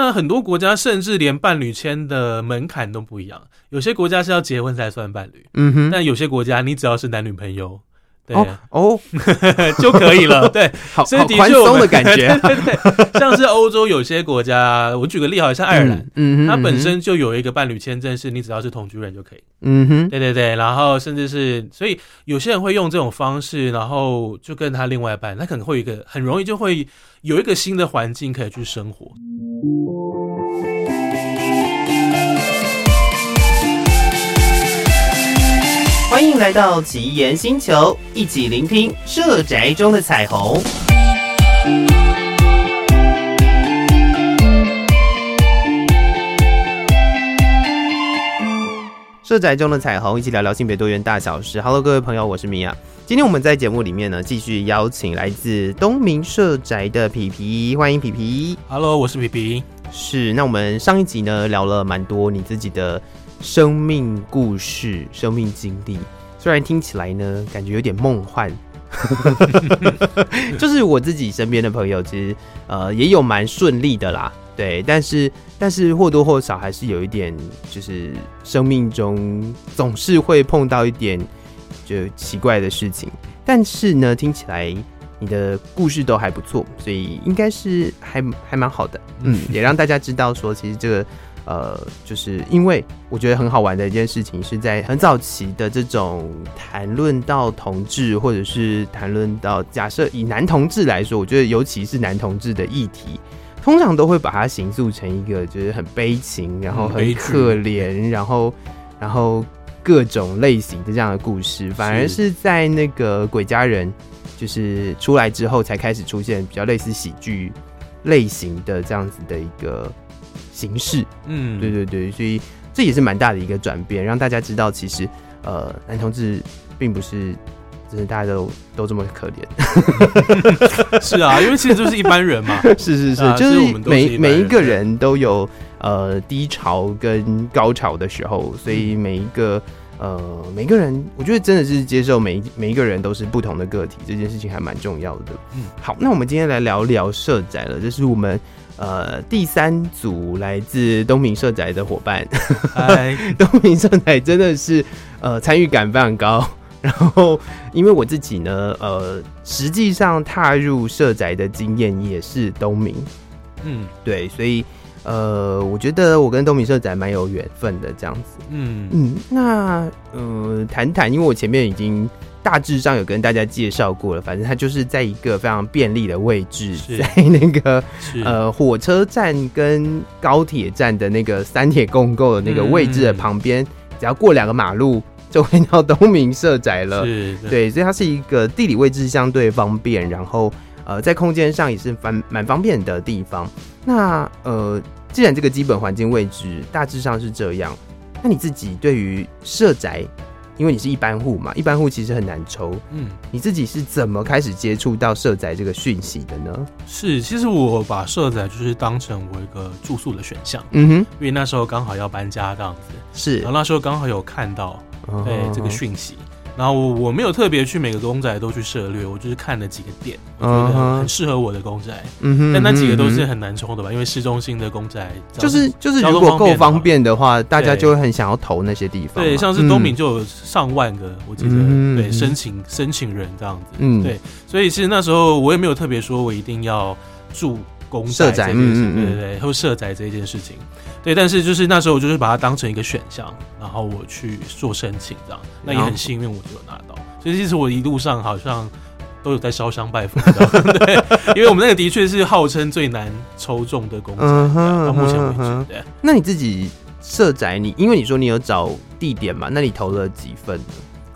那很多国家甚至连伴侣签的门槛都不一样，有些国家是要结婚才算伴侣，嗯哼，但有些国家你只要是男女朋友。哦哦，就可以了。对，好，所以的宽松的感觉。对对对，像是欧洲有些国家，我举个例，好像爱尔兰，嗯，它本身就有一个伴侣签证，是你只要是同居人就可以。嗯哼，对对对，然后甚至是，所以有些人会用这种方式，然后就跟他另外一半，他可能会有一个很容易就会有一个新的环境可以去生活。欢迎来到奇岩星球，一起聆听社宅中的彩虹。社宅中的彩虹，一起聊聊性别多元大小事。Hello，各位朋友，我是米娅。今天我们在节目里面呢，继续邀请来自东明社宅的皮皮，欢迎皮皮。Hello，我是皮皮。是，那我们上一集呢聊了蛮多你自己的。生命故事、生命经历，虽然听起来呢，感觉有点梦幻，就是我自己身边的朋友，其实呃也有蛮顺利的啦，对，但是但是或多或少还是有一点，就是生命中总是会碰到一点就奇怪的事情，但是呢，听起来你的故事都还不错，所以应该是还还蛮好的，嗯，也让大家知道说，其实这个。呃，就是因为我觉得很好玩的一件事情，是在很早期的这种谈论到同志，或者是谈论到假设以男同志来说，我觉得尤其是男同志的议题，通常都会把它形塑成一个就是很悲情，然后很可怜，然后然后各种类型的这样的故事，反而是在那个鬼家人就是出来之后，才开始出现比较类似喜剧类型的这样子的一个。形式，嗯，对对对，所以这也是蛮大的一个转变，让大家知道，其实呃，男同志并不是，就是大家都都这么可怜。是啊，因为其实就是一般人嘛。是是是，啊、就是每是每一个人都有呃低潮跟高潮的时候，所以每一个呃每个人，我觉得真的是接受每一每一个人都是不同的个体，这件事情还蛮重要的。嗯，好，那我们今天来聊聊社宅了，这是我们。呃，第三组来自东明社宅的伙伴，嗨，东明社宅真的是呃参与感非常高。然后，因为我自己呢，呃，实际上踏入社宅的经验也是东明，嗯，对，所以呃，我觉得我跟东明社宅蛮有缘分的这样子，嗯。嗯，那呃，谈谈，因为我前面已经。大致上有跟大家介绍过了，反正它就是在一个非常便利的位置，在那个呃火车站跟高铁站的那个三铁共构的那个位置的旁边，嗯，只要过两个马路就会到东明社宅了。是，对，所以它是一个地理位置相对方便，然后呃在空间上也是蛮蛮方便的地方。那呃，既然这个基本环境位置大致上是这样，那你自己对于社宅？因为你是一般户嘛，一般户其实很难抽。嗯，你自己是怎么开始接触到社宅这个讯息的呢？是，其实我把社宅就是当成我一个住宿的选项。嗯哼，因为那时候刚好要搬家这样子，是，然后那时候刚好有看到，对这个讯息。然后我我没有特别去每个公仔都去涉略，我就是看了几个点，我觉得很适合我的公仔。嗯哼，但那几个都是很难抽的吧？因为市中心的公仔就是就是如果够方便的话，大家就会很想要投那些地方。对，像是东明就有上万个，我记得对申请申请人这样子。嗯，对，所以其实那时候我也没有特别说我一定要住公宅这件事情，对对对，或社宅这一件事情。对，但是就是那时候我就是把它当成一个选项，然后我去做申请，这样，那也很幸运我就有拿到。所以其实我一路上好像都有在烧香拜佛，对，因为我们那个的确是号称最难抽中的公宅，到目前为止。对，那你自己社宅，你因为你说你有找地点嘛，那你投了几份？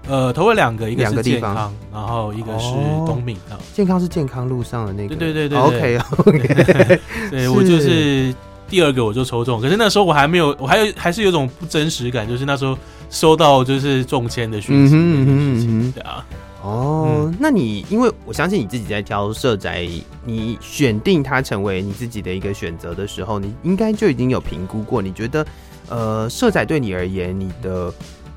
呃，投了两个，一个是健康，然后一个是东敏。健康是健康路上的那个，对对对对，OK OK，对 我就是。第二个我就抽中，可是那时候我还没有，我还有还是有种不真实感，就是那时候收到就是中签的讯息，嗯嗯嗯，对啊，哦，嗯、那你因为我相信你自己在挑社宅，你选定它成为你自己的一个选择的时候，你应该就已经有评估过，你觉得呃社宅对你而言，你的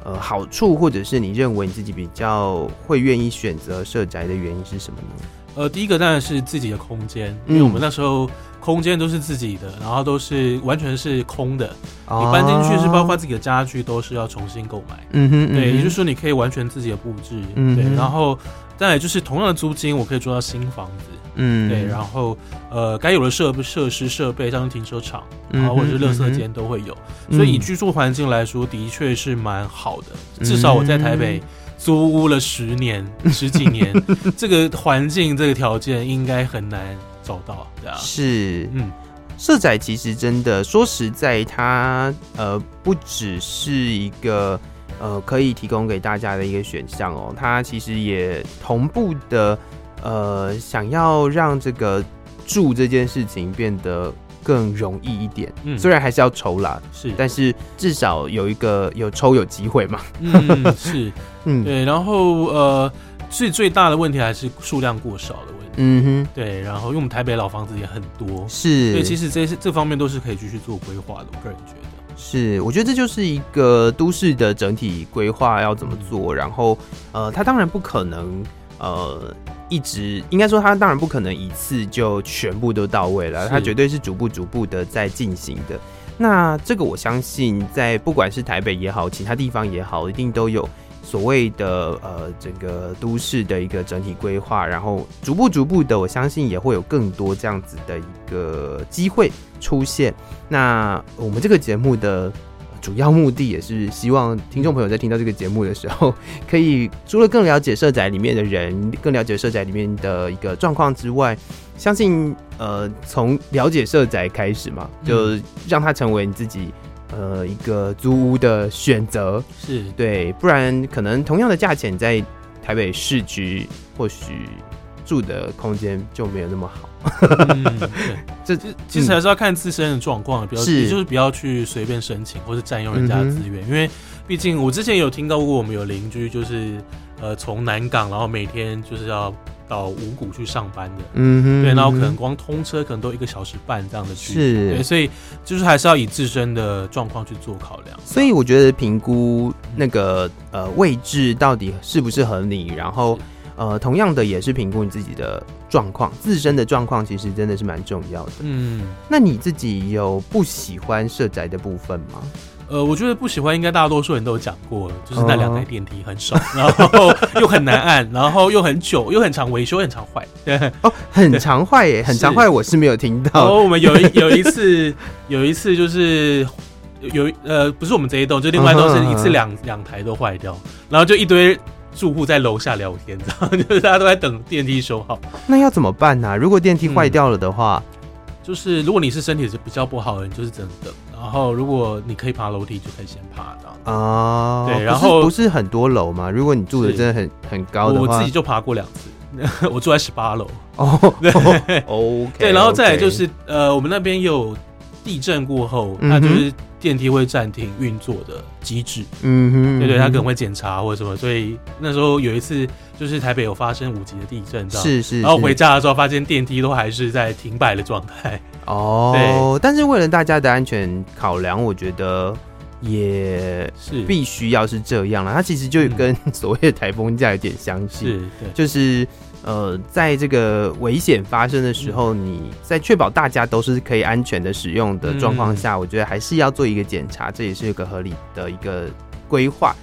呃好处或者是你认为你自己比较会愿意选择社宅的原因是什么呢？呃，第一个当然是自己的空间，因为我们那时候空间都是自己的，然后都是完全是空的，你搬进去是包括自己的家具都是要重新购买。嗯哼，对，也就是说你可以完全自己的布置。嗯，对，然后再来就是同样的租金，我可以租到新房子。嗯，对，然后呃，该有的设设施设备，像停车场，然后或者是垃圾间都会有，所以以居住环境来说，的确是蛮好的。至少我在台北。租屋了十年、十几年，这个环境、这个条件应该很难找到，对啊。是，嗯，社宅其实真的说实在，它呃不只是一个呃可以提供给大家的一个选项哦，它其实也同步的呃想要让这个住这件事情变得。更容易一点，嗯，虽然还是要抽啦，是，但是至少有一个有抽有机会嘛，嗯，是，嗯，对，然后呃，最最大的问题还是数量过少的问题，嗯哼，对，然后因为我们台北老房子也很多，是，所以其实这些这方面都是可以继续做规划的，我个人觉得，是，我觉得这就是一个都市的整体规划要怎么做，然后呃，它当然不可能呃。一直应该说，它当然不可能一次就全部都到位了，它绝对是逐步逐步的在进行的。那这个我相信，在不管是台北也好，其他地方也好，一定都有所谓的呃整个都市的一个整体规划，然后逐步逐步的，我相信也会有更多这样子的一个机会出现。那我们这个节目的。主要目的也是希望听众朋友在听到这个节目的时候，可以除了更了解社宅里面的人，更了解社宅里面的一个状况之外，相信呃从了解社宅开始嘛，就让它成为你自己呃一个租屋的选择，是。对，不然可能同样的价钱在台北市区或许住的空间就没有那么好。嗯，对，这这其实还是要看自身的状况，比较也就是不要去随便申请或是占用人家的资源，因为毕竟我之前有听到过，我们有邻居就是呃从南港，然后每天就是要到五股去上班的，嗯哼，对，然后可能光通车可能都一个小时半这样的距离，是，对，所以就是还是要以自身的状况去做考量。所以我觉得评估那个呃位置到底适不适合你，然后。呃，同样的也是评估你自己的状况，自身的状况其实真的是蛮重要的。嗯，那你自己有不喜欢社宅的部分吗？呃，我觉得不喜欢，应该大多数人都有讲过了，就是那两台电梯很少，然后又很难按，然后又很久，又很常维修，很常坏。对 哦，很常坏耶，很常坏，我是没有听到。哦我们有一有一次，有一次就是有呃，不是我们这一栋，就另外一栋是一次两两台都坏掉，然后就一堆。住户在楼下聊天，然 后就是大家都在等电梯修好。那要怎么办呢、啊？如果电梯坏掉了的话、嗯，就是如果你是身体是比较不好的人，就是只能等。然后如果你可以爬楼梯，就可以先爬到啊。对，然后不是很多楼吗？如果你住的真的很很高的话，我自己就爬过两次，我住在十八楼。哦，对，OK。对，然后再来就是呃，我们那边有地震过后，那就是。电梯会暂停运作的机制，嗯哼，对对，他可能会检查或者什么，所以那时候有一次就是台北有发生五级的地震，是是，然后回家的时候发现电梯都还是在停摆的状态。哦，对，但是为了大家的安全考量，我觉得也是。必须要是这样了。它其实就跟所谓的台风假有点相似，是，对，就是。呃，在这个危险发生的时候，你在确保大家都是可以安全的使用的状况下，我觉得还是要做一个检查，这也是一个合理的一个规划。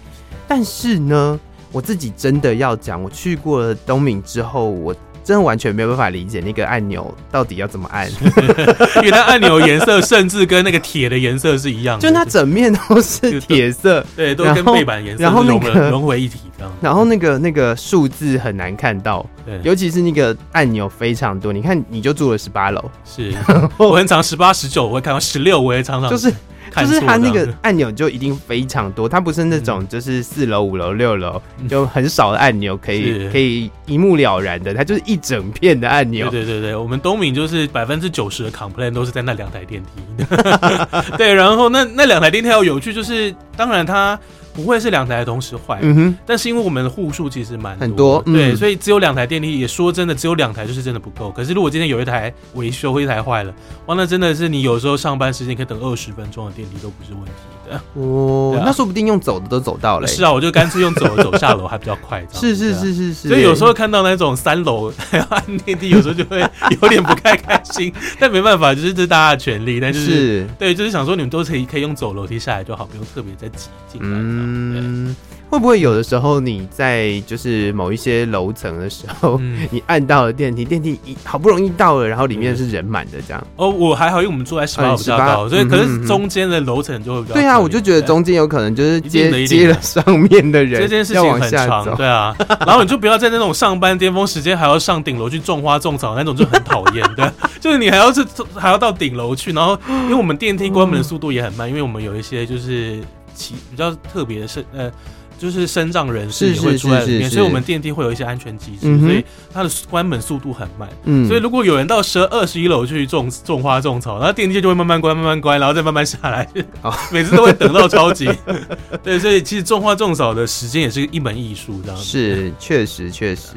但是呢，我自己真的要讲，我去过东敏之后，我。真的完全没有办法理解那个按钮到底要怎么按，因为它按钮颜色甚至跟那个铁的颜色是一样的，就它整面都是铁色，对，都跟背板颜色融融融为一体这样。然后那个那个数字很难看到，对，尤其是那个按钮非常多。你看，你就住了十八楼，是我很常十八、十九，我会看到十六，我也常常就是。就是它那个按钮就一定非常多，它不是那种就是四楼、五楼、六楼就很少的按钮可以可以一目了然的，它就是一整片的按钮。对对对，我们东敏就是百分之九十的 complain 都是在那两台电梯。对，然后那那两台电梯要有趣，就是当然它不会是两台同时坏，嗯哼，但是因为我们的户数其实蛮很多，对，嗯、所以只有两台电梯，也说真的，只有两台就是真的不够。可是如果今天有一台维修一台坏了，哇，那真的是你有时候上班时间可以等二十分钟的电梯都不是问题的。哦，啊、那说不定用走的都走到了。是啊，我就干脆用走的 走下楼还比较快。是是是是是。所以有时候看到那种三楼还要 按电梯，有时候就会有点不太开心。但没办法，就是这是大家的权利。但是，是对，就是想说你们都可以可以用走楼梯下来就好，不用特别再挤进来。嗯。会不会有的时候你在就是某一些楼层的时候，嗯、你按到了电梯，电梯一好不容易到了，然后里面是人满的这样？哦，我还好，因为我们住在十八楼比较高，所以可是中间的楼层就会比较。对啊，我就觉得中间有可能就是接接了上面的人，这件事情很长，对啊。然后你就不要在那种上班巅峰时间还要上顶楼去种花种草那种就很讨厌，对，就是你还要是还要到顶楼去，然后因为我们电梯关门的速度也很慢，因为我们有一些就是其比较特别的是呃。就是身障人士也会出来里面，所以我们电梯会有一些安全机制，所以它的关门速度很慢。嗯，所以如果有人到十二十一楼去种种花种草，然后电梯就会慢慢关，慢慢关，然后再慢慢下来。好，每次都会等到超级。对，所以其实种花种草的时间也是一门艺术，这样子。是，确实确实。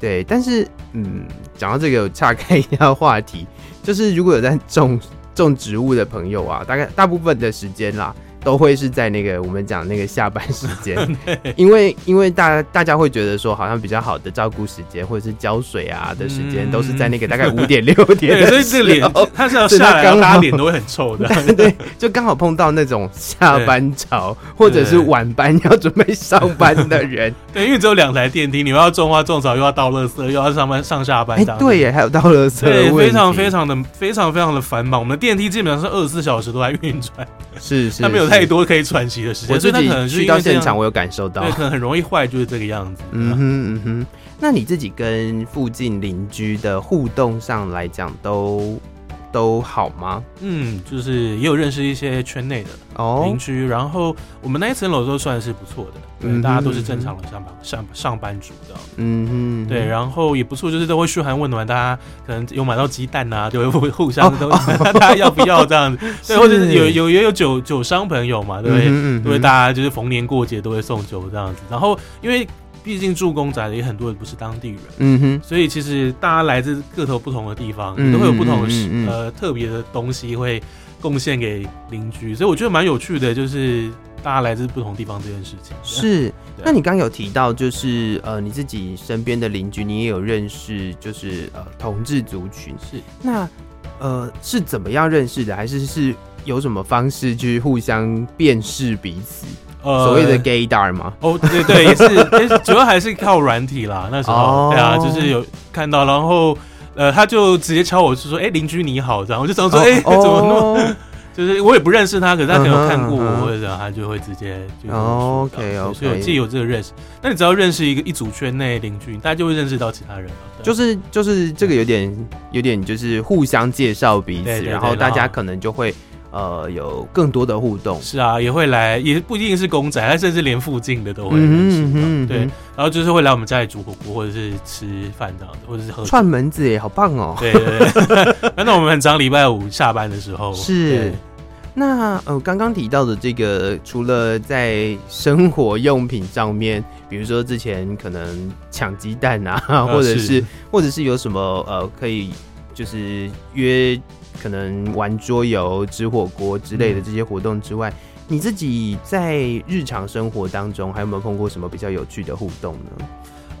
对，但是嗯，讲到这个，我岔开一下话题，就是如果有在种种植物的朋友啊，大概大部分的时间啦。都会是在那个我们讲那个下班时间，因为因为大家大家会觉得说，好像比较好的照顾时间或者是浇水啊的时间，都是在那个大概五点六点，所以这脸 他是要下来，大家脸都会很臭的，对，就刚好碰到那种下班潮或者是晚班要准备上班的人，对，因为只有两台电梯，你又要种花种草，又要倒垃圾，又要上班上下班，哎，对耶，还有倒垃圾，对，非常非常的非常非常的繁忙，我们的电梯基本上是二十四小时都在运转，是是，它没有太多可以喘息的时间，所以他可能去到现场，我有感受到，对，可能很容易坏，就是这个样子。嗯哼嗯哼，那你自己跟附近邻居的互动上来讲，都都好吗？嗯，就是也有认识一些圈内的邻居，然后我们那一层楼都算是不错的。对，大家都是正常的上班上上班族的，嗯嗯，对，然后也不错，就是都会嘘寒问暖，大家可能有买到鸡蛋啊，就会互相都 大家要不要这样子，对，或者是有有也有酒酒商朋友嘛，对不对？因为大家就是逢年过节都会送酒这样子，然后因为毕竟住公宅的也很多人不是当地人，嗯哼，所以其实大家来自各头不同的地方，都会有不同的呃特别的东西会贡献给邻居，所以我觉得蛮有趣的，就是。大家来自不同地方这件事情。是，那你刚刚有提到，就是呃，你自己身边的邻居，你也有认识，就是呃，同志族群。是，那呃是怎么样认识的？还是是有什么方式去互相辨识彼此？呃，所谓的 gaydar 吗？哦，对对，也是，主要还是靠软体啦。那时候，哦、对啊，就是有看到，然后呃，他就直接敲我，是说：“哎、欸，邻居你好。”这样我就想说：“哎、哦欸，怎么那么？”就是我也不认识他，可是他可能有看过我，或者他就会直接就 OK OK，所以我自己有这个认识。那你只要认识一个一组圈内邻居，大家就会认识到其他人了。就是就是这个有点有点就是互相介绍彼此，然后大家可能就会。呃，有更多的互动，是啊，也会来，也不一定是公仔，他甚至连附近的都会认识，嗯、对，然后就是会来我们家里煮火锅，或者是吃饭这样子，或者是喝串门子耶，好棒哦！对对对，那我们很常礼拜五下班的时候是。那呃，刚刚提到的这个，除了在生活用品上面，比如说之前可能抢鸡蛋啊，或者是，是或者是有什么呃，可以就是约。可能玩桌游、吃火锅之类的这些活动之外，嗯、你自己在日常生活当中还有没有碰过什么比较有趣的互动呢？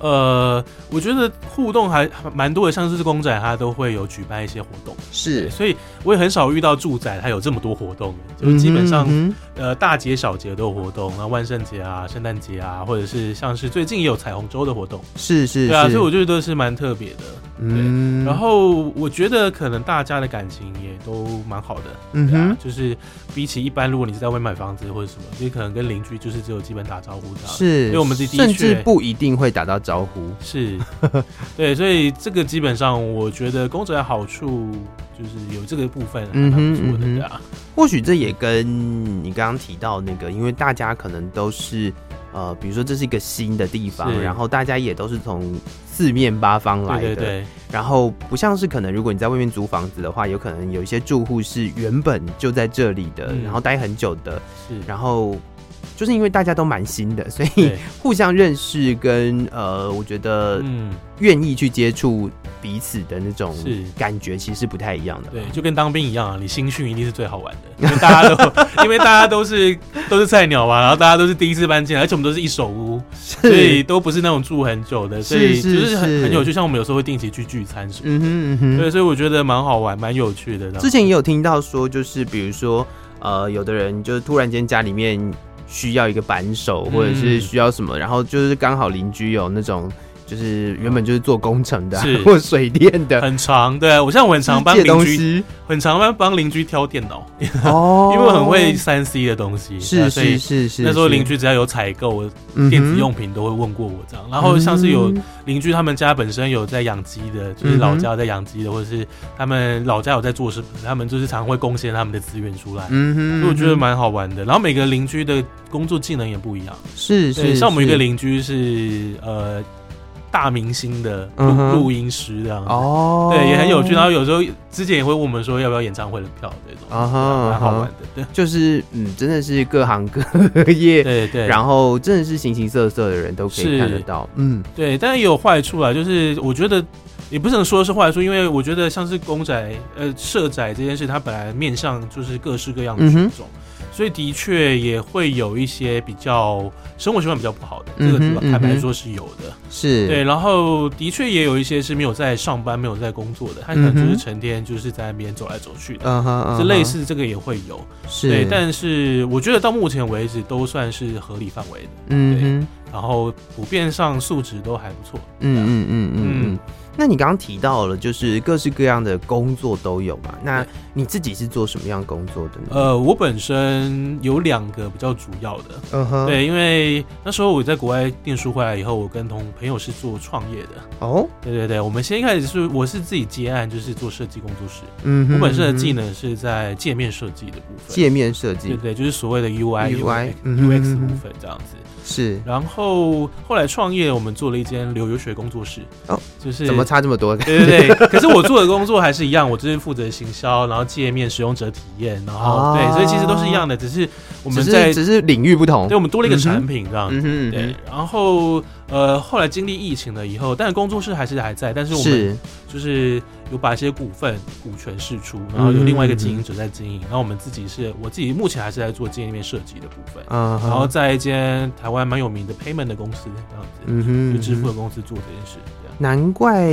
呃，我觉得互动还蛮多的，像是公仔，它都会有举办一些活动，是，所以我也很少遇到住宅它有这么多活动，就是基本上、嗯、呃大节小节都有活动，然后万圣节啊、圣诞节啊，或者是像是最近也有彩虹周的活动，是是，对啊，所以我觉得都是蛮特别的，嗯，然后我觉得可能大家的感情也都蛮好的，嗯哼、啊，就是比起一般，如果你是在外面买房子或者什么，你可能跟邻居就是只有基本打招呼这样，是，因为我们的甚至不一定会打到招呼。是，对，所以这个基本上，我觉得工作的好处就是有这个部分还蛮不错的，对啊。嗯嗯、或许这也跟你刚刚提到那个，因为大家可能都是呃，比如说这是一个新的地方，然后大家也都是从四面八方来的，对对对，然后不像是可能如果你在外面租房子的话，有可能有一些住户是原本就在这里的，嗯、然后待很久的，是，然后。就是因为大家都蛮新的，所以 互相认识跟呃，我觉得嗯，愿意去接触彼此的那种感觉，其实是不太一样的。对，就跟当兵一样啊，你新训一定是最好玩的，因为大家都 因为大家都是都是菜鸟嘛，然后大家都是第一次搬进来，而且我们都是一手屋，所以都不是那种住很久的，所以就是很很有趣。像我们有时候会定期去聚餐什么的，嗯哼嗯哼，对，所以我觉得蛮好玩，蛮有趣的。之前也有听到说，就是比如说。呃，有的人就是突然间家里面需要一个扳手，或者是需要什么，嗯、然后就是刚好邻居有那种。就是原本就是做工程的，是或水电的，很长。对啊，我像我很常帮邻居，很常帮帮邻居挑电脑哦，因为我很会三 C 的东西。是是是是，那时候邻居只要有采购电子用品，都会问过我这样。然后像是有邻居他们家本身有在养鸡的，就是老家在养鸡的，或者是他们老家有在做什么，他们就是常会贡献他们的资源出来。嗯哼，所以我觉得蛮好玩的。然后每个邻居的工作技能也不一样。是是，像我们一个邻居是呃。大明星的录录音师这样哦，对，也很有趣。然后有时候之前也会问我们说要不要演唱会的票这种，啊哈，蛮好玩的。对，就是嗯，真的是各行各业，对对。然后真的是形形色色的人都可以看得到，嗯，对。但是也有坏处啊，就是我觉得也不能说是坏处，因为我觉得像是公仔呃社仔这件事，它本来面向就是各式各样的群众。所以的确也会有一些比较生活习惯比较不好的，这个坦白说是有的，是。对。然后的确也有一些是没有在上班、没有在工作的，他可能就是成天就是在那边走来走去的，是类似这个也会有，是。对，但是我觉得到目前为止都算是合理范围的，嗯，然后普遍上素质都还不错，嗯嗯嗯。嗯。那你刚刚提到了，就是各式各样的工作都有嘛？那你自己是做什么样工作的呢？呃，我本身有两个比较主要的，嗯哼，对，因为那时候我在国外念书回来以后，我跟同朋友是做创业的。哦，对对对，我们先一开始是我是自己接案，就是做设计工作室。嗯哼，我本身的技能是在界面设计的部分，界面设计，对对，就是所谓的 UI、UI、UX 部分这样子。是，然后后来创业，我们做了一间留游学工作室。哦，就是怎么差这么多？对对对。可是我做的工作还是一样，我就是负责行销，然后界面使用者体验，然后对，所以其实都是一样的，只是我们在只是领域不同，对，我们多了一个产品这样。子。对，然后呃，后来经历疫情了以后，但是工作室还是还在，但是我们就是有把一些股份股权释出，然后有另外一个经营者在经营，然后我们自己是我自己目前还是在做界面设计的部分，嗯，然后在一间台湾蛮有名的 payment 的公司这样子，嗯哼，就支付的公司做这件事，难怪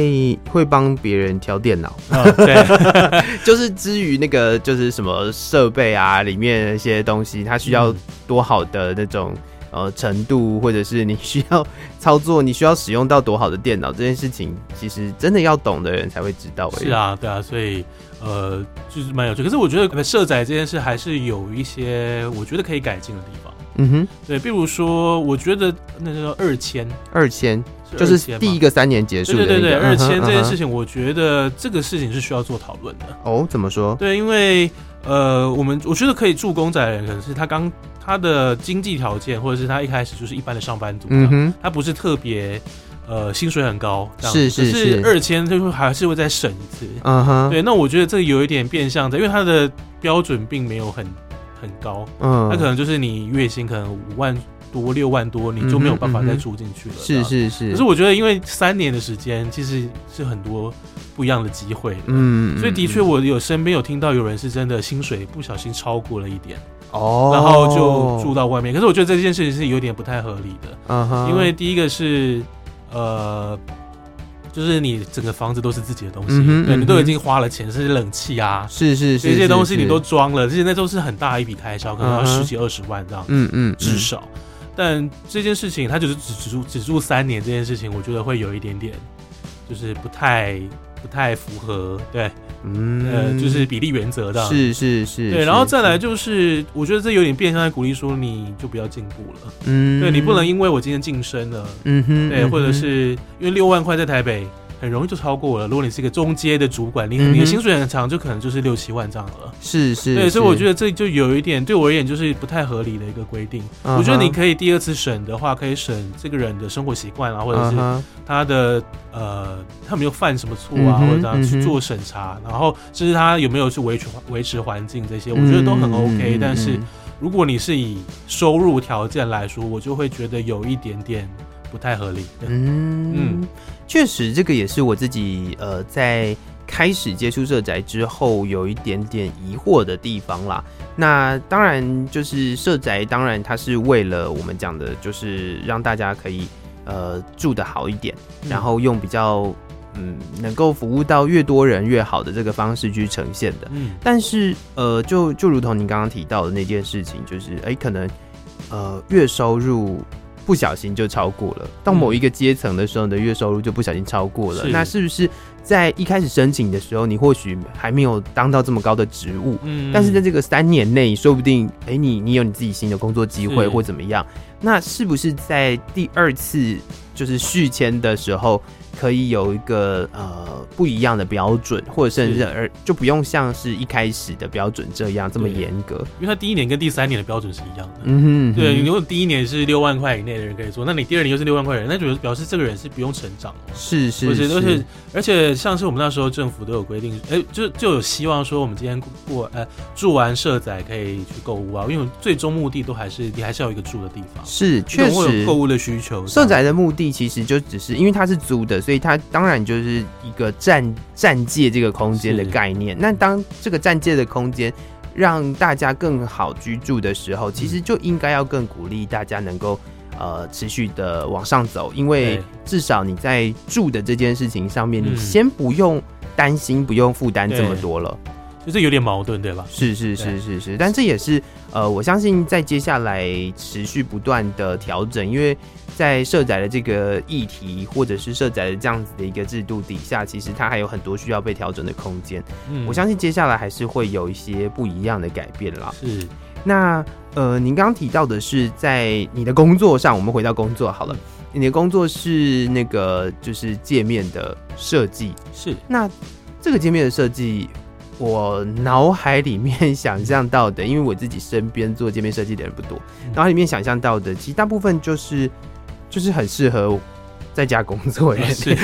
会帮别人挑电脑，对，就是至于那个就是什么设备啊，里面一些东西，它需要多好的那种。呃，程度或者是你需要操作，你需要使用到多好的电脑这件事情，其实真的要懂的人才会知道。是啊，对啊，所以呃，就是蛮有趣。可是我觉得社宅这件事还是有一些我觉得可以改进的地方。嗯哼，对，比如说，我觉得那个二千，二千就是第一个三年结束的，那个，对对对，二千这件事情，我觉得这个事情是需要做讨论的。哦，怎么说？对，因为呃，我们我觉得可以住公仔的人，可能是他刚。他的经济条件，或者是他一开始就是一般的上班族，嗯哼，他不是特别，呃，薪水很高，是是是，是。二千就会还是会再审一次，嗯哼，对，那我觉得这个有一点变相的，因为他的标准并没有很很高，嗯，那可能就是你月薪可能五万多六万多，你就没有办法再住进去了，是是是，可是我觉得因为三年的时间，其实是很多不一样的机会，嗯，所以的确我有身边有听到有人是真的薪水不小心超过了一点。哦，然后就住到外面，可是我觉得这件事情是有点不太合理的，嗯哼，因为第一个是，呃，就是你整个房子都是自己的东西，对，你都已经花了钱，甚至冷气啊，是是是，这些东西你都装了，这些那都是很大一笔开销，可能要十几二十万这样，嗯嗯，至少，但这件事情他就是只只住只住三年，这件事情我觉得会有一点点，就是不太不太符合，对。嗯，呃，就是比例原则的，是是是，对，然后再来就是，我觉得这有点变相在鼓励说，你就不要进步了，嗯，对，你不能因为我今天晋升了，嗯哼，对，或者是因为六万块在台北很容易就超过了。如果你是一个中阶的主管，你你的薪水很长，就可能就是六七万这样了。是是，对，所以我觉得这就有一点对我而言就是不太合理的一个规定。我觉得你可以第二次审的话，可以审这个人的生活习惯啊，或者是他的呃，他没有犯什么错啊，或者这样去做审查，然后就是他有没有去维持维持环境这些，我觉得都很 OK。但是如果你是以收入条件来说，我就会觉得有一点点。不太合理。嗯嗯，确实，这个也是我自己呃在开始接触社宅之后有一点点疑惑的地方啦。那当然，就是社宅，当然它是为了我们讲的，就是让大家可以呃住的好一点，然后用比较嗯能够服务到越多人越好的这个方式去呈现的。嗯，但是呃，就就如同您刚刚提到的那件事情，就是哎、欸，可能呃月收入。不小心就超过了，到某一个阶层的时候，你的月收入就不小心超过了。那是不是在一开始申请的时候，你或许还没有当到这么高的职务？嗯，但是在这个三年内，说不定哎，你你有你自己新的工作机会或怎么样？那是不是在第二次就是续签的时候？可以有一个呃不一样的标准，或者甚至而就不用像是一开始的标准这样这么严格，因为他第一年跟第三年的标准是一样的。嗯哼，对，你如果第一年是六万块以内的人可以做，那你第二年又是六万块人，那就表示这个人是不用成长的。是是是，而且而且像是我们那时候政府都有规定，哎、欸，就就有希望说我们今天过呃住完社宅可以去购物啊，因为最终目的都还是你还是要一个住的地方。是，确实购物的需求。社宅的目的其实就只是因为它是租的。所以它当然就是一个战战界这个空间的概念。那当这个战界的空间让大家更好居住的时候，其实就应该要更鼓励大家能够呃持续的往上走，因为至少你在住的这件事情上面，你先不用担心，不用负担这么多了。就是有点矛盾，对吧？是是是是是，但这也是呃，我相信在接下来持续不断的调整，因为在社宅的这个议题，或者是社宅的这样子的一个制度底下，其实它还有很多需要被调整的空间。嗯，我相信接下来还是会有一些不一样的改变啦。是，那呃，您刚刚提到的是在你的工作上，我们回到工作好了，你的工作是那个就是界面的设计，是那这个界面的设计。我脑海里面想象到的，因为我自己身边做界面设计的人不多，脑海里面想象到的，其实大部分就是就是很适合在家工作的。是，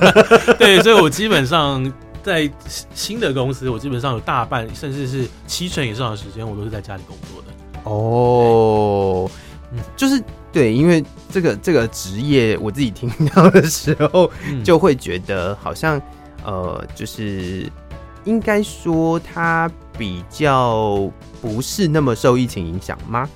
对，所以我基本上在新的公司，我基本上有大半甚至是七成以上的时间，我都是在家里工作的。哦，嗯，就是对，因为这个这个职业，我自己听到的时候，就会觉得好像呃，就是。应该说，它比较不是那么受疫情影响吗？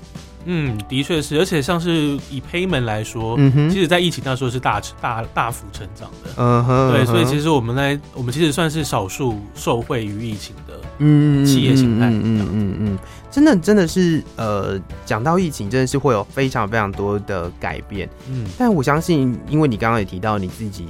嗯，的确是，而且像是以 Payment 来说，嗯哼，其实，在疫情那时候是大大大幅成长的，嗯哼，对，所以其实我们来，我们其实算是少数受惠于疫情的，嗯，企业形态，嗯嗯嗯嗯，真的真的是，呃，讲到疫情，真的是会有非常非常多的改变，嗯，但我相信，因为你刚刚也提到你自己，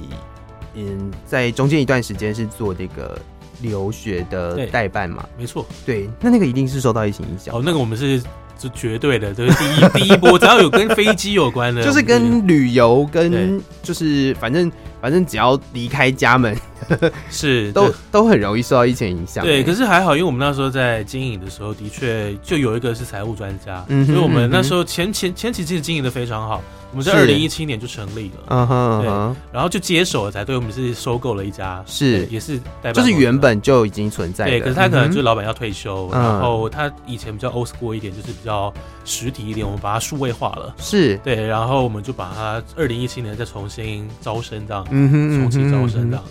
嗯，在中间一段时间是做这个。留学的代办嘛，没错，对，那那个一定是受到疫情影响。哦，那个我们是是绝对的，就是第一 第一波，只要有跟飞机有关的，就是跟旅游跟就是反正反正只要离开家门。是，都都很容易受到疫情影响。对，可是还好，因为我们那时候在经营的时候，的确就有一个是财务专家，嗯，所以我们那时候前前前期其实经营的非常好。我们在二零一七年就成立了，嗯哼，对，然后就接手了才对。我们是收购了一家，是也是代表，就是原本就已经存在的。对，可是他可能就是老板要退休，然后他以前比较 old school 一点，就是比较实体一点，我们把它数位化了。是对，然后我们就把它二零一七年再重新招生这样，重新招生这样。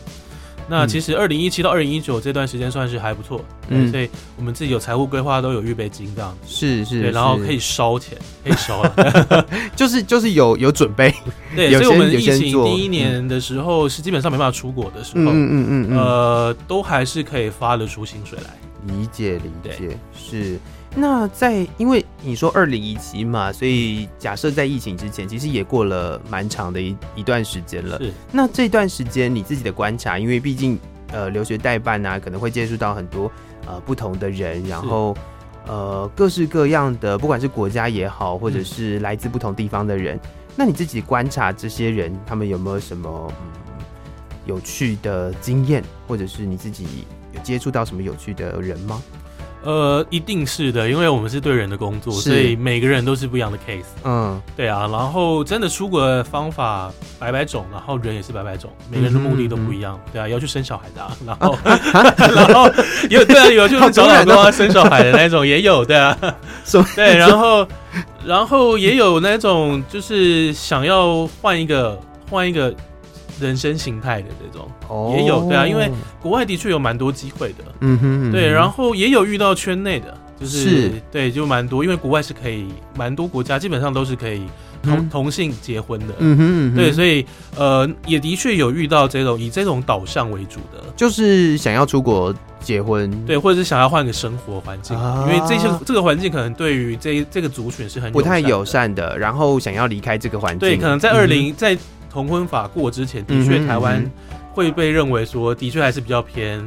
那其实二零一七到二零一九这段时间算是还不错，嗯，所以我们自己有财务规划，都有预备金这样，是是，对，然后可以烧钱，可以烧了，就是就是有有准备，对，所以我们疫情第一年的时候是基本上没办法出国的时候，嗯嗯嗯，呃，都还是可以发得出薪水来，理解理解，是。那在，因为你说二零一七嘛，所以假设在疫情之前，其实也过了蛮长的一一段时间了。是。那这段时间你自己的观察，因为毕竟呃留学代办啊，可能会接触到很多呃不同的人，然后呃各式各样的，不管是国家也好，或者是来自不同地方的人，嗯、那你自己观察这些人，他们有没有什么嗯有趣的经验，或者是你自己有接触到什么有趣的人吗？呃，一定是的，因为我们是对人的工作，所以每个人都是不一样的 case。嗯，对啊，然后真的出国的方法百百种，然后人也是百百种，每个人的目的都不一样。嗯嗯对啊，要去生小孩的，啊，然后，啊、然后有对啊，有就是找老公啊生小孩的那种也有，对啊，对，然后然后也有那种就是想要换一个换一个。人生形态的这种、oh, 也有对啊，因为国外的确有蛮多机会的，嗯哼，对，然后也有遇到圈内的，就是，是。对，就蛮多，因为国外是可以蛮多国家基本上都是可以同、嗯、同性结婚的，嗯哼，嗯哼，对，所以呃，也的确有遇到这种以这种导向为主的，就是想要出国结婚，对，或者是想要换个生活环境，啊、因为这些这个环境可能对于这这个族群是很不太友善的，然后想要离开这个环境，对，可能在二零、嗯、在。同婚法过之前，的确台湾会被认为说，的确还是比较偏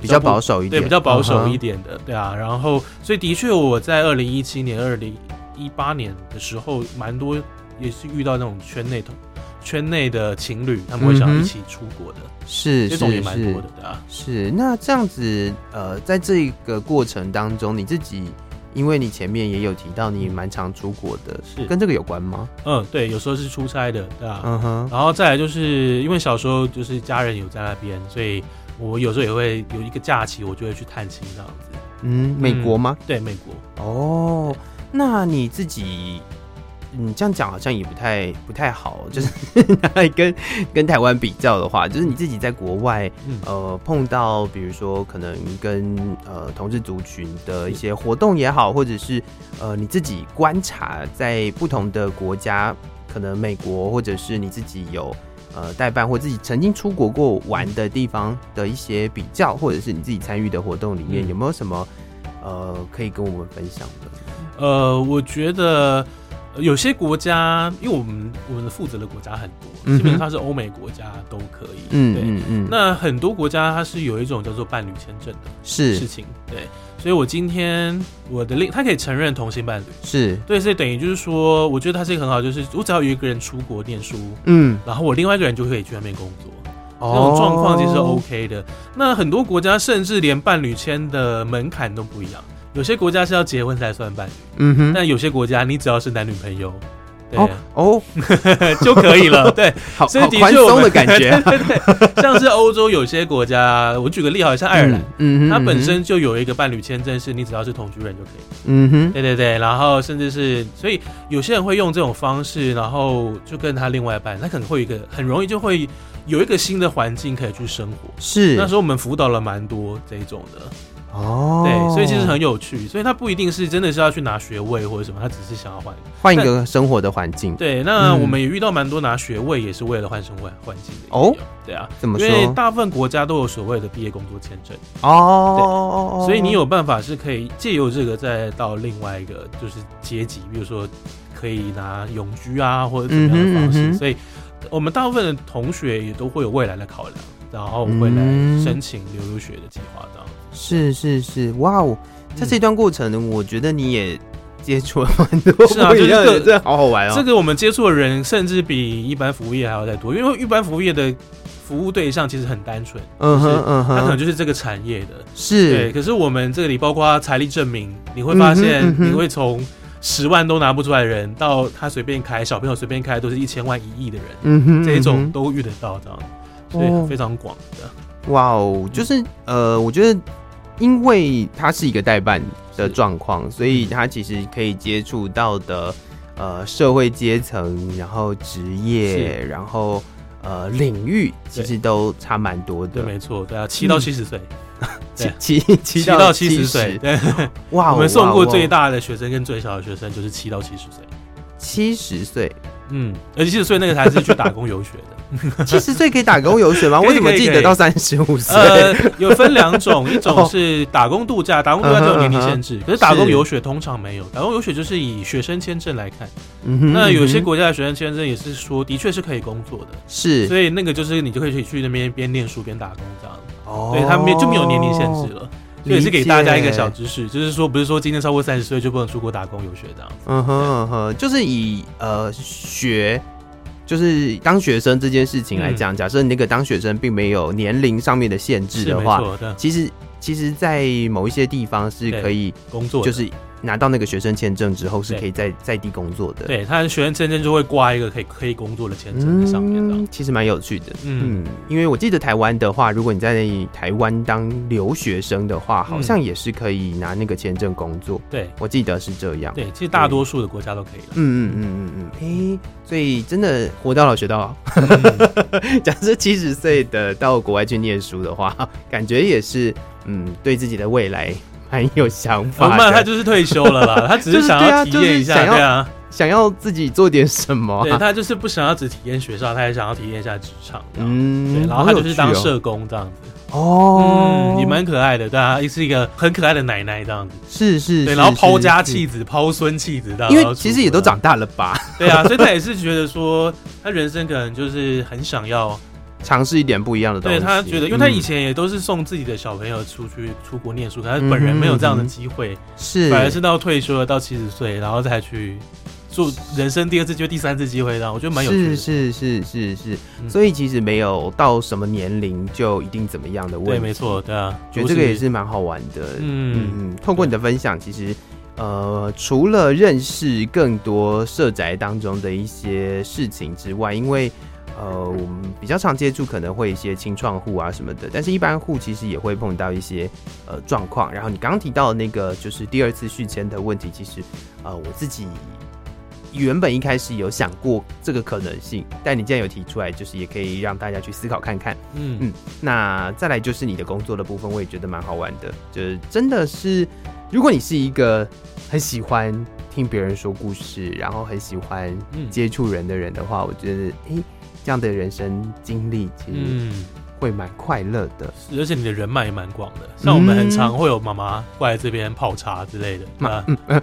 比较保守一点，对，比较保守一点的，对啊。然后，所以的确我在二零一七年、二零一八年的时候，蛮多也是遇到那种圈内同圈内的情侣，他们会想要一起出国的，是这种也蛮多的，对啊。是那这样子，呃，在这个过程当中，你自己。因为你前面也有提到你蛮常出国的，是跟这个有关吗？嗯，对，有时候是出差的，对吧？嗯哼。然后再来就是因为小时候就是家人有在那边，所以我有时候也会有一个假期，我就会去探亲这样子。嗯，美国吗？嗯、对，美国。哦，那你自己。你这样讲好像也不太不太好，就是 跟跟台湾比较的话，就是你自己在国外，呃，碰到比如说可能跟呃同志族群的一些活动也好，或者是呃你自己观察在不同的国家，可能美国或者是你自己有呃代办或自己曾经出国过玩的地方的一些比较，或者是你自己参与的活动里面，有没有什么呃可以跟我们分享的？呃，我觉得。有些国家，因为我们我们的负责的国家很多，基本上是欧美国家都可以。嗯嗯嗯。那很多国家它是有一种叫做伴侣签证的是事情，对。所以我今天我的另他可以承认同性伴侣，是对，所以等于就是说，我觉得他是一个很好，就是我只要有一个人出国念书，嗯，然后我另外一个人就可以去那边工作，这种状况其实是 OK 的。那很多国家甚至连伴侣签的门槛都不一样。有些国家是要结婚才算伴侣，嗯哼，但有些国家你只要是男女朋友，对哦，哦。就可以了，对，好，所以宽松的感觉，对对对，像是欧洲有些国家，我举个例，好像爱尔兰，嗯哼，它本身就有一个伴侣签证，是你只要是同居人就可以，嗯哼，对对对，然后甚至是，所以有些人会用这种方式，然后就跟他另外一半，他可能会有一个很容易就会有一个新的环境可以去生活，是，那时候我们辅导了蛮多这种的。哦，对，所以其实很有趣，所以他不一定是真的是要去拿学位或者什么，他只是想要换换一个生活的环境。对，那我们也遇到蛮多拿学位也是为了换生活环境的。哦，对啊，怎么说？因为大部分国家都有所谓的毕业工作签证。哦，对，所以你有办法是可以借由这个再到另外一个就是阶级，比如说可以拿永居啊或者怎么样的方式。所以我们大部分的同学也都会有未来的考量，然后会来申请留留学的计划这样。是是是，哇哦！在这段过程我觉得你也接触了蛮多，是啊，就是这个这好好玩哦。这个我们接触的人，甚至比一般服务业还要再多，因为一般服务业的服务对象其实很单纯，嗯哼嗯哼，他可能就是这个产业的，是对。可是我们这里包括财力证明，你会发现，你会从十万都拿不出来的人，到他随便开小朋友随便开都是一千万一亿的人，嗯哼，这一种都遇得到这样，所以非常广的。哇哦，就是呃，我觉得。因为它是一个代办的状况，所以它其实可以接触到的呃社会阶层，然后职业，然后呃领域，其实都差蛮多的。对，没错，对啊，七到七十岁，七七七到七十岁，对，哇，我们送过最大的学生跟最小的学生就是七到七十岁，七十岁，嗯，而且七十岁那个才是去打工游学的。七十岁可以打工游学吗？我怎么记得到三十五岁？呃，有分两种，一种是打工度假，打工度假就有年龄限制，可是打工游学通常没有。打工游学就是以学生签证来看，那有些国家的学生签证也是说，的确是可以工作的，是，所以那个就是你就可以去去那边边念书边打工这样。哦，对，他没就没有年龄限制了，这也是给大家一个小知识，就是说不是说今天超过三十岁就不能出国打工游学这样。嗯哼嗯哼，就是以呃学。就是当学生这件事情来讲，嗯、假设你那个当学生并没有年龄上面的限制的话，其实其实，在某一些地方是可以工作，就是。拿到那个学生签证之后，是可以在在地工作的。对，他的学生签证就会挂一个可以可以工作的签证在上面的。嗯，其实蛮有趣的。嗯，因为我记得台湾的话，如果你在台湾当留学生的话，好像也是可以拿那个签证工作。对，我记得是这样。对，其实大多数的国家都可以了。嗯嗯嗯嗯嗯。哎，所以真的活到老学到老。假设七十岁的到国外去念书的话，感觉也是嗯，对自己的未来。很有想法，那他就是退休了啦。他只是想要体验一下，对啊，想要自己做点什么。对，他就是不想要只体验学校，他也想要体验一下职场。嗯，对，然后他就是当社工这样子。哦，也蛮可爱的，对啊，也是一个很可爱的奶奶这样子。是是，对，然后抛家弃子、抛孙弃子的，因为其实也都长大了吧？对啊，所以他也是觉得说，他人生可能就是很想要。尝试一点不一样的东西。对，他觉得，因为他以前也都是送自己的小朋友出去出国念书，可他本人没有这样的机会，是反而是到退休了，到七十岁，然后再去做人生第二次就第三次机会，这样我觉得蛮有趣的。是是是是是，所以其实没有到什么年龄就一定怎么样的问题。对，没错，对啊，觉得这个也是蛮好玩的。嗯嗯，透过你的分享，其实呃，除了认识更多社宅当中的一些事情之外，因为。呃，我们比较常接触可能会一些清创户啊什么的，但是一般户其实也会碰到一些呃状况。然后你刚刚提到的那个就是第二次续签的问题，其实呃我自己原本一开始有想过这个可能性，但你既然有提出来，就是也可以让大家去思考看看。嗯嗯，那再来就是你的工作的部分，我也觉得蛮好玩的，就是真的是如果你是一个很喜欢听别人说故事，然后很喜欢接触人的人的话，我觉得诶。欸这样的人生经历，其实会蛮快乐的，而且你的人脉也蛮广的。像我们很常会有妈妈过来这边泡茶之类的，嗯、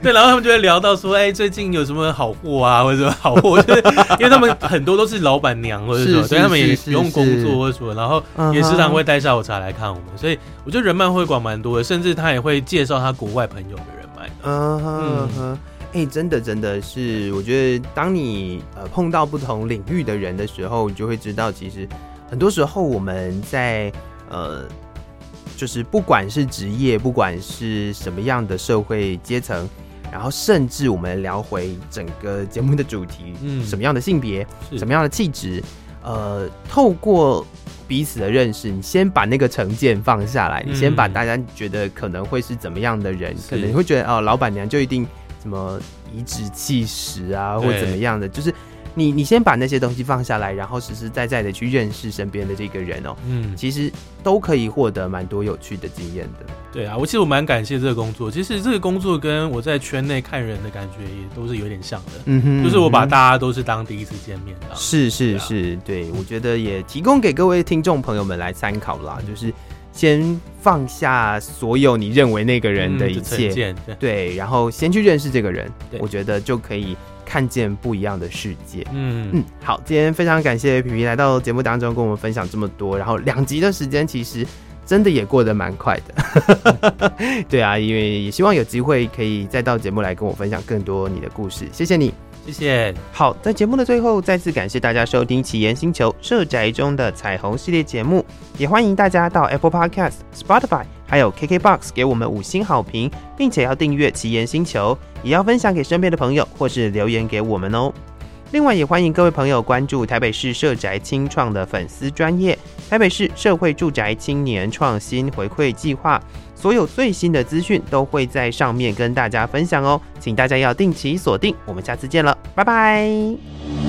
对，然后他们就会聊到说，哎、欸，最近有什么好货啊，或者什么好货，就是因为他们很多都是老板娘或者什么，所以他们也不用工作或者什么，然后也时常会带下午茶来看我们，所以我觉得人脉会广蛮多的，甚至他也会介绍他国外朋友的人脉。嗯哼。嗯哎、欸，真的，真的是，我觉得当你呃碰到不同领域的人的时候，你就会知道，其实很多时候我们在呃，就是不管是职业，不管是什么样的社会阶层，然后甚至我们聊回整个节目的主题，嗯，什么样的性别，什么样的气质，呃，透过彼此的认识，你先把那个成见放下来，你先把大家觉得可能会是怎么样的人，嗯、可能你会觉得哦，老板娘就一定。什么颐指气使啊，或者怎么样的，就是你你先把那些东西放下来，然后实实在在的去认识身边的这个人哦、喔，嗯，其实都可以获得蛮多有趣的经验的。对啊，我其实我蛮感谢这个工作。其实这个工作跟我在圈内看人的感觉也都是有点像的，嗯哼，就是我把大家都是当第一次见面的。是是是，对，我觉得也提供给各位听众朋友们来参考啦，就是。先放下所有你认为那个人的一切，嗯、对，对，然后先去认识这个人，我觉得就可以看见不一样的世界。嗯嗯，好，今天非常感谢皮皮来到节目当中跟我们分享这么多，然后两集的时间其实真的也过得蛮快的。对啊，因为也希望有机会可以再到节目来跟我分享更多你的故事，谢谢你。谢谢。好，在节目的最后，再次感谢大家收听奇岩星球社宅中的彩虹系列节目，也欢迎大家到 Apple Podcast、Spotify 还有 KKBox 给我们五星好评，并且要订阅奇岩星球，也要分享给身边的朋友，或是留言给我们哦。另外，也欢迎各位朋友关注台北市社宅青创的粉丝专业，台北市社会住宅青年创新回馈计划。所有最新的资讯都会在上面跟大家分享哦，请大家要定期锁定。我们下次见了，拜拜。